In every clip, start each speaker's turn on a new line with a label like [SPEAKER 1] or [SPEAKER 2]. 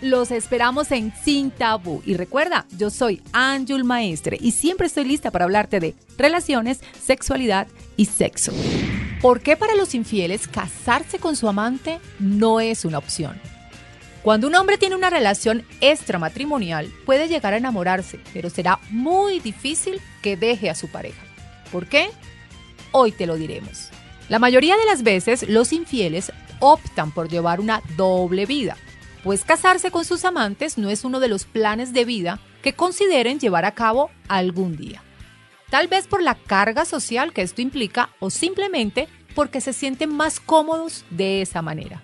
[SPEAKER 1] Los esperamos en Sin Tabú. Y recuerda, yo soy Anjul Maestre y siempre estoy lista para hablarte de relaciones, sexualidad y sexo. ¿Por qué para los infieles casarse con su amante no es una opción? Cuando un hombre tiene una relación extramatrimonial, puede llegar a enamorarse, pero será muy difícil que deje a su pareja. ¿Por qué? Hoy te lo diremos. La mayoría de las veces los infieles optan por llevar una doble vida pues casarse con sus amantes no es uno de los planes de vida que consideren llevar a cabo algún día. Tal vez por la carga social que esto implica o simplemente porque se sienten más cómodos de esa manera.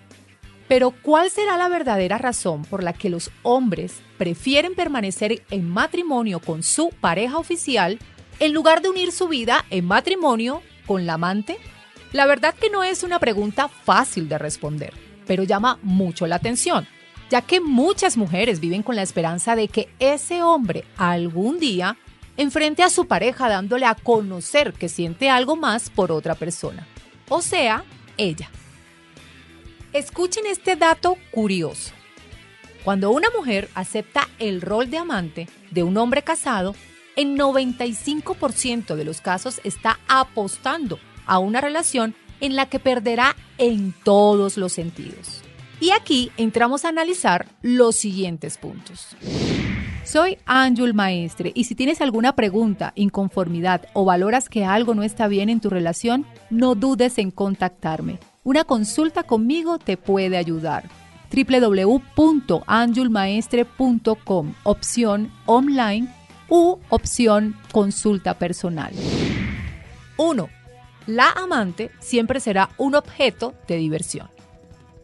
[SPEAKER 1] Pero ¿cuál será la verdadera razón por la que los hombres prefieren permanecer en matrimonio con su pareja oficial en lugar de unir su vida en matrimonio con la amante? La verdad que no es una pregunta fácil de responder, pero llama mucho la atención ya que muchas mujeres viven con la esperanza de que ese hombre algún día enfrente a su pareja dándole a conocer que siente algo más por otra persona, o sea, ella. Escuchen este dato curioso. Cuando una mujer acepta el rol de amante de un hombre casado, en 95% de los casos está apostando a una relación en la que perderá en todos los sentidos. Y aquí entramos a analizar los siguientes puntos. Soy Ángel Maestre y si tienes alguna pregunta, inconformidad o valoras que algo no está bien en tu relación, no dudes en contactarme. Una consulta conmigo te puede ayudar. www.anjulmaestre.com, opción online u opción consulta personal. 1. La amante siempre será un objeto de diversión.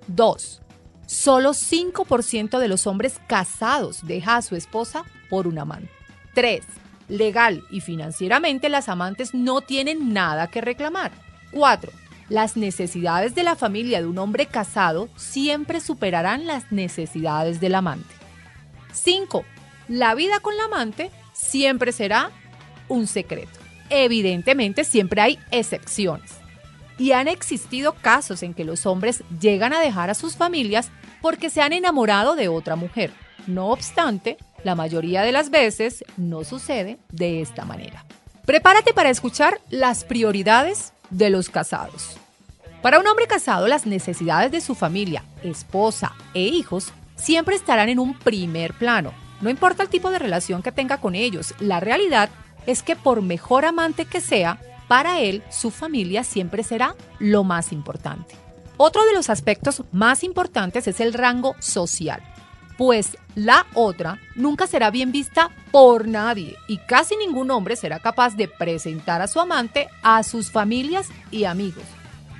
[SPEAKER 1] 2. Solo 5% de los hombres casados deja a su esposa por un amante. 3. Legal y financieramente las amantes no tienen nada que reclamar. 4. Las necesidades de la familia de un hombre casado siempre superarán las necesidades del amante. 5. La vida con la amante siempre será un secreto. Evidentemente siempre hay excepciones y han existido casos en que los hombres llegan a dejar a sus familias porque se han enamorado de otra mujer. No obstante, la mayoría de las veces no sucede de esta manera. Prepárate para escuchar las prioridades de los casados. Para un hombre casado, las necesidades de su familia, esposa e hijos siempre estarán en un primer plano. No importa el tipo de relación que tenga con ellos, la realidad es que por mejor amante que sea, para él su familia siempre será lo más importante. Otro de los aspectos más importantes es el rango social, pues la otra nunca será bien vista por nadie y casi ningún hombre será capaz de presentar a su amante a sus familias y amigos.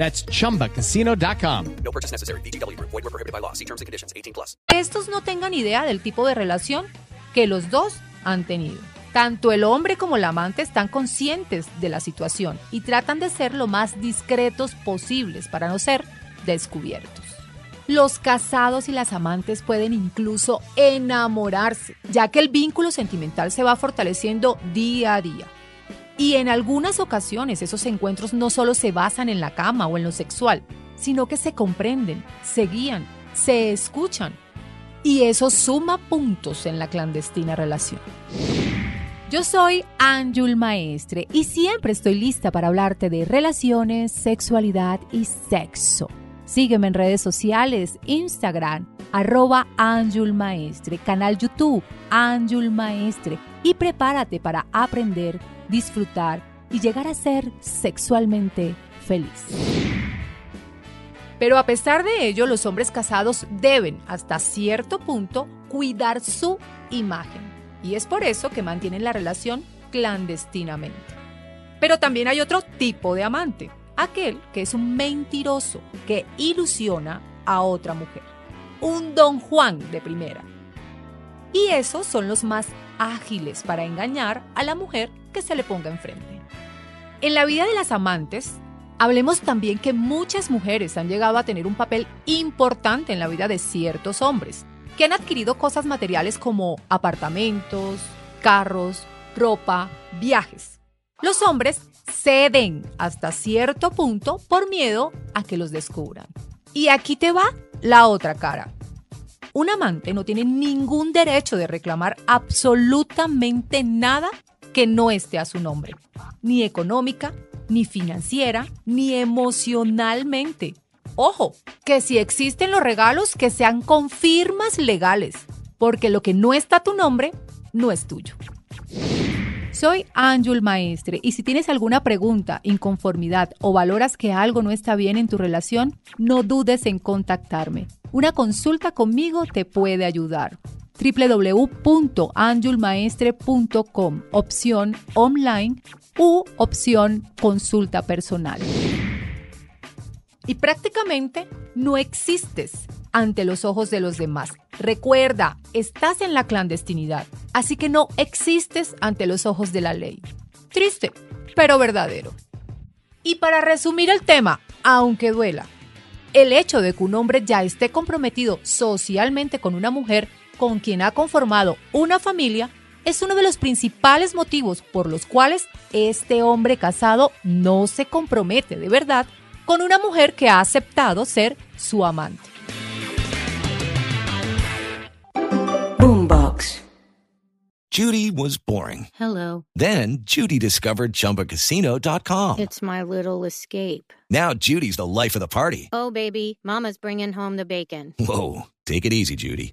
[SPEAKER 2] That's chumbacasino.com.
[SPEAKER 3] No purchase necessary. VGW Group. Void were prohibited by law. See terms and conditions. 18 plus.
[SPEAKER 1] estos no tengan idea del tipo de relación que los dos han tenido. Tanto el hombre como la amante están conscientes de la situación y tratan de ser lo más discretos posibles para no ser descubiertos. Los casados y las amantes pueden incluso enamorarse, ya que el vínculo sentimental se va fortaleciendo día a día. Y en algunas ocasiones esos encuentros no solo se basan en la cama o en lo sexual, sino que se comprenden, se guían, se escuchan. Y eso suma puntos en la clandestina relación. Yo soy Anjul Maestre y siempre estoy lista para hablarte de relaciones, sexualidad y sexo. Sígueme en redes sociales, Instagram, arroba Anjul Maestre, canal YouTube, Anjul Maestre, y prepárate para aprender, disfrutar y llegar a ser sexualmente feliz. Pero a pesar de ello, los hombres casados deben, hasta cierto punto, cuidar su imagen. Y es por eso que mantienen la relación clandestinamente. Pero también hay otro tipo de amante, aquel que es un mentiroso, que ilusiona a otra mujer. Un don Juan de primera. Y esos son los más ágiles para engañar a la mujer que se le ponga enfrente. En la vida de las amantes, Hablemos también que muchas mujeres han llegado a tener un papel importante en la vida de ciertos hombres, que han adquirido cosas materiales como apartamentos, carros, ropa, viajes. Los hombres ceden hasta cierto punto por miedo a que los descubran. Y aquí te va la otra cara. Un amante no tiene ningún derecho de reclamar absolutamente nada que no esté a su nombre, ni económica, ni financiera, ni emocionalmente. Ojo, que si existen los regalos, que sean con firmas legales, porque lo que no está a tu nombre, no es tuyo. Soy Ángel Maestre y si tienes alguna pregunta, inconformidad o valoras que algo no está bien en tu relación, no dudes en contactarme. Una consulta conmigo te puede ayudar www.anjulmaestre.com, opción online u opción consulta personal. Y prácticamente no existes ante los ojos de los demás. Recuerda, estás en la clandestinidad, así que no existes ante los ojos de la ley. Triste, pero verdadero. Y para resumir el tema, aunque duela, el hecho de que un hombre ya esté comprometido socialmente con una mujer con quien ha conformado una familia es uno de los principales motivos por los cuales este hombre casado no se compromete de verdad con una mujer que ha aceptado ser su amante.
[SPEAKER 4] Boombox.
[SPEAKER 5] Judy was boring.
[SPEAKER 4] Hello.
[SPEAKER 5] Then Judy discovered ChumbaCasino.com.
[SPEAKER 4] It's my little escape.
[SPEAKER 5] Now Judy's the life of the party.
[SPEAKER 4] Oh, baby, Mama's bringing home the bacon.
[SPEAKER 5] Whoa, take it easy, Judy.